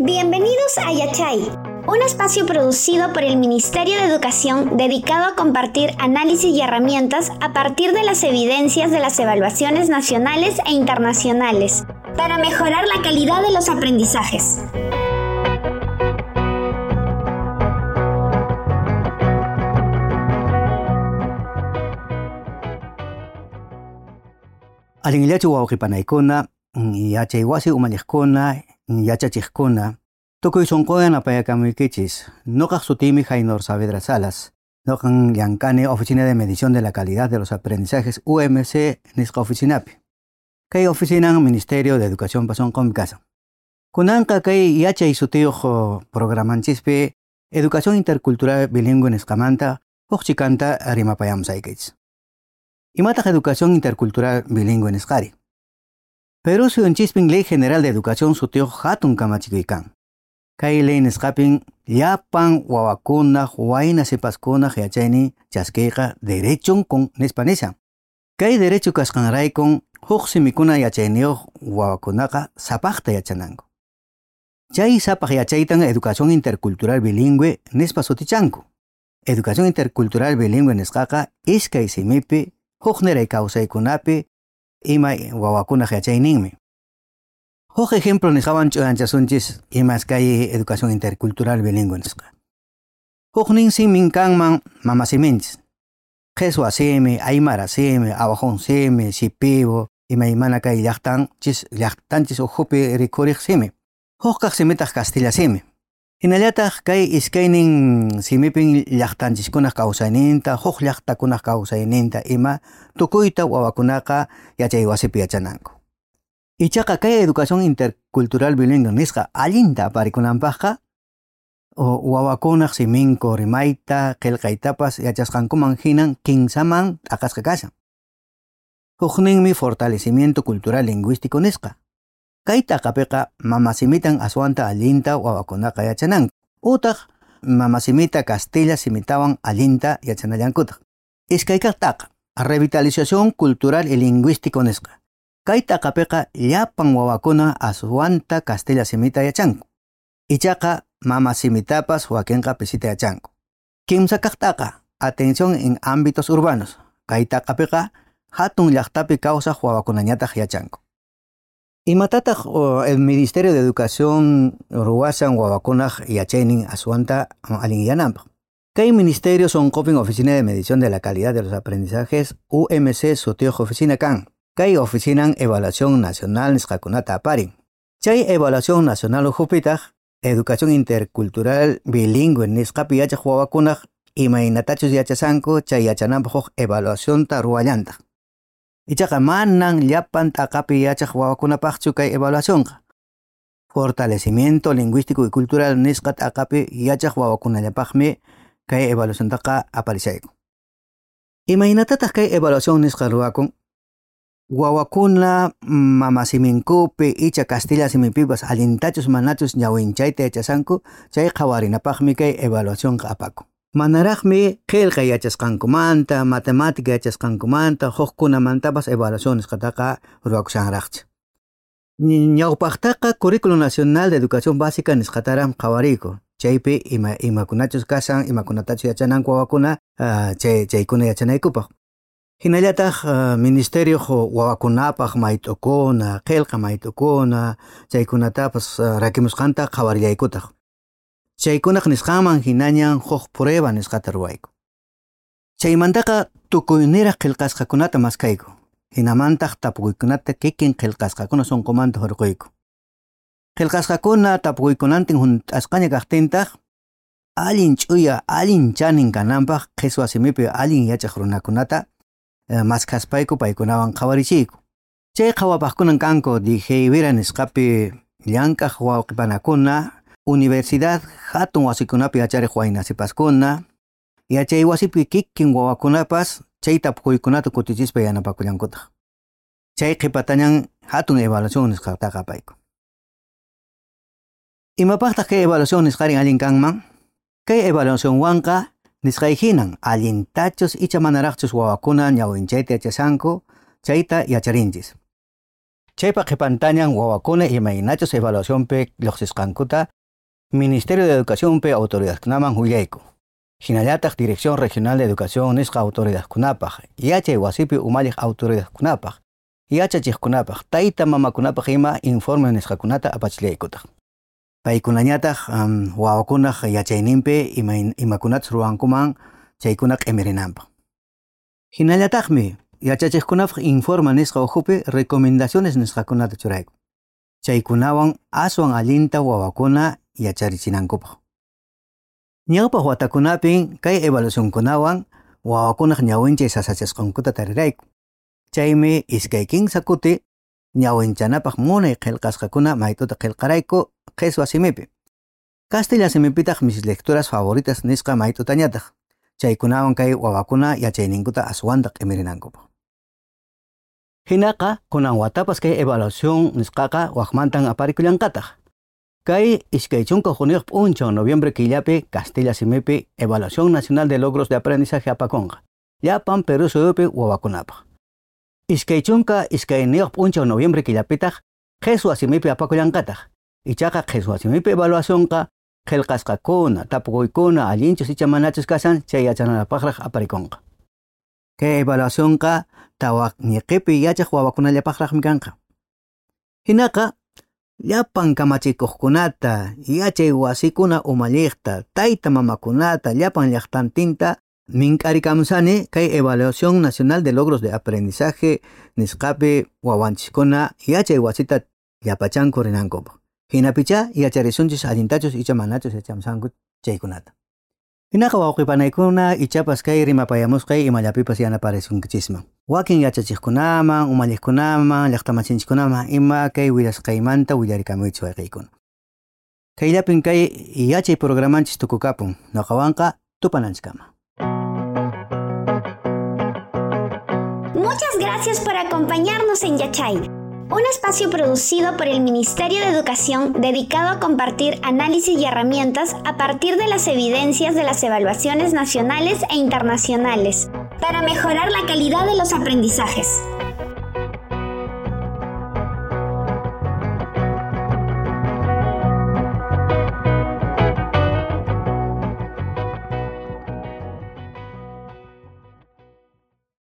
Bienvenidos a Yachay, un espacio producido por el Ministerio de Educación dedicado a compartir análisis y herramientas a partir de las evidencias de las evaluaciones nacionales e internacionales para mejorar la calidad de los aprendizajes. Umalliqkuna, yachachiqkuna, tukuy sunquwan apayakamunkichis. Nuqaq sutimi Jainor Saavedra Salas. Nuqan llankani Oficina de Medición de la Calidad de los Aprendizajes UMC nisqa oficinapi. Kay oficinan Ministerio de Educación pasunqumi kasan. Kunanqa kay yachay sutiyuq programanchispi Educación Intercultural Bilingüe nisqamanta huk chikanta rimapayamusaykichis. Imataq Educación Intercultural Bilingüe nisqari. Perú Suyunchispin Ley General de Educación sutiyuq hatun kamachikuykan. Kay ley nisqapin llapan wawakunaq wayna sipaskunaq yachayni chaskiyqa derechon con nispa nishan. Kay derecho kasqanraykun huk simikuna yachayniyuq wawakunaqa sapaqta yachananku. Chay sapaq yachaytan Educación Intercultural Bilingüe nispa sutichanku. Educación Intercultural Bilingüe nisqaqa iskay simipi huk niray kawsaykunapi ima wawakunaq yachayninmi. Huk ejemplo nisqawan ch'uyanchasunchis imas kay Educación Intercultural Bilingüe nisqa. Huk nin simin kanman mamasiminchis. Qheswa simi, aymara simi, awajun simi, sipibo, imaymana kay llaqtanchis llaqtanchis ujupi rikuriq simi. Huk kaq simitaq Castilla simi. Hinallataq kay iskaynin simipin llaqtanchiskunaq kawsayninta, huk llaqtakunaq kawsayninta ima tukuyta wawakunaqa yachay wasipi yachananku. Ichaqa kay educación intercultural bilingüe nisqa allinta aparikunanpaqqa wawakunaq siminku rimayta qillqaytapas yachasqankuman hinan kinsaman t'aqasqa kashan. Hukninmi fortalecimiento cultural lingüístico nisqa. Kay t'aqapiqa mamasimitan aswanta allinta wawakunaqa yachananku. Utaq mamasimita Castilla simitawan allinta yachanallankutaq. Iskaykaqtaqa revitalización cultural y lingüístico nisqa. Kay t'aqapiqa llapan wawakuna aswanta Castilla simita yachanku. Ichaqa mamasimitapas wakinqa pisita yachanku. Kimsa kaqtaqa atención en ámbitos urbanos. Kay t'aqapiqa hatun llaqtapi kawsaq wawakunañataq yachanku. Imatataq el Ministerio de Educación ruwasan wawakunaq yachaynin aswanta alinyananpaq. Kay ministerio son coping Oficina de Medición de la Calidad de los Aprendizajes UMC sutiyuq oficina kan. Kay oficinan Evaluación Nacional nisqakunata aparin. Chay Evaluación Nacional uhupitaq Educación Intercultural Bilingüe nisqapi yachaq wawakunaq imaynatachus yachasanku chay evaluacionta ruwallantaq. Ichaqa manan llapan t'aqapi yachaq wawakunapaqchu kay evaluacionqa. Fortalecimiento lingüístico y cultural nisqa t'aqapi yachaq wawakunallapaqmi kay evaluaciontaqa aparishayku. Imaynatataq kay evaluación nisqa ruwakun wawakuna mamasiminkupi icha Castilla simipipas allintachus manachus ñawinchayta yachasanku chay qhawarinapaqmi kay evaluacionqa apakun. Manaraqmi qillqa yachasqankumanta, matemática yachasqankumanta, huqkunamantapas evaluación nisqataqa ruwakushanraqcha. Ñawpaqtaqa Currículum Nacional de Educación Básica nisqataram qhawariyku. Chaypi ima imakunachus kasan, imakunatachus yachananku wawakuna uh, chay, chaykuna yachanaykupaq. Hinallataq uh, Ministerio wawakunapaq mayt'ukuna, qillqa mayt'ukuna, chaykunatapas uh, rakimusqanta qhawaryaykutaq. Chaykunaq nisqaman hinañan huk prueba nisqata ruwayku. Chaymantaqa tukuyniraq qillqasqakunata maskayku. Hinamantaq tapukuykunata kikin qillqasqakuna sunqumanta hurquyku. Qillqasqakuna tapukuykunantin hunt'asqaña kaqtintaq allin ch'uya, allin chanin kananpaq qhiswa simipi allin yachaq runakunata eh, maskaspayku paykunawan qhawarichiyku. Chay qhawapaqkunan kanku Dijevira nisqapi llank'aq wawqipanakuna Universidad hatun wasikunapi yachariq waynasipaskuna, yachay wasipi kikin wawakunapas chay tapukuykunata kutichispa yanapakullankutaq. Chay qhipatañan hatun evaluación nisqataqa payku. Imapaqtaq kay evaluación nisqarin allin kanman? Kay evaluacionwanqa nisqayhinan allintachus icha manaraqchus wawakuna ñawinchayta yachasanku chayta yacharinchis. Chaypa qhipantañan wawakuna imaynachus evaluaciónpi lluqsisqankuta Ministerio de Educaciónpi autoridadkunaman willayku. Hinallataq Dirección Regional de Educación nisqa autoridadkunapaq, yachay wasipi umalliq autoridadkunapaq, yachachiqkunapaq, tayta mamakunapaq ima informe nisqakunata apachillaykutaq. Paykunañataq um, wawakunaq yachayninpi ima, imakunatas ruwankuman chaykuna q'imirinanpaq. Hinallataqmi yachachiqkunapaq informa nisqa uhupi recomendaciones nisqakunata churayku. Chaykunawan aswan allinta wawakuna yacharichinankupak. Ñawpaq watakunapin kay evaluacionkunawan wawakunaq ñawinchay sasachasqankuta tarirayku. Chaymi iskay kinsa kuti ñawinchanapaq munay qillqasqakuna maytuta qillqarayku qheswa simipi. Castilla simipitaq mis lecturas favoritas nisqa maytutañataq. Chaykunawan kay wawakuna yachayninkuta aswanta q'imirinankupak. Hinaqa kunan watapas kay evaluación nisqaqa waqmantan aparikullanqataq. Kay iskay chunka junio puncho noviembre killapi Castilla Simipi Evaluación Nacional de Logros de Aprendizaje apakonqa. Llapan Perú suyupi wawakunapaq. Iskay chunka iskay niyuq puncho noviembre killapitaq Jesús Asimipi apakullanqataq. Ichaqa Jesús Asimipi evaluaciónqa qillqasqakuna, tapukuykuna, allinchus icha manachus kasan chay yachananapaqraq aparikonqa. Kay evaluaciónqa tawaq ñiqipi yachaq wawakunallapaqraqmi kanqa. Hinaqa llapan kamachikuqkunata, yachay wasikuna umalliqta, tayta mamakunata, llapan llaqtantinta mink'arikamusani kay Evaluación Nacional de Logros de Aprendizaje nisqapi wawanchiskuna yachay wasita llapachanku rinankupak. Hinapicha yacharisunchis allintachus icha manachus yachamusanku chaykunata. Hinaqa wawqipanaykuna ichapas kay rimapayamusqay imallapipas yanaparisunkichisman. Muchas gracias por acompañarnos en Yachay un espacio producido por el Ministerio de Educación dedicado a compartir análisis y herramientas a partir de las evidencias de las evaluaciones nacionales e internacionales para mejorar la calidad de los aprendizajes.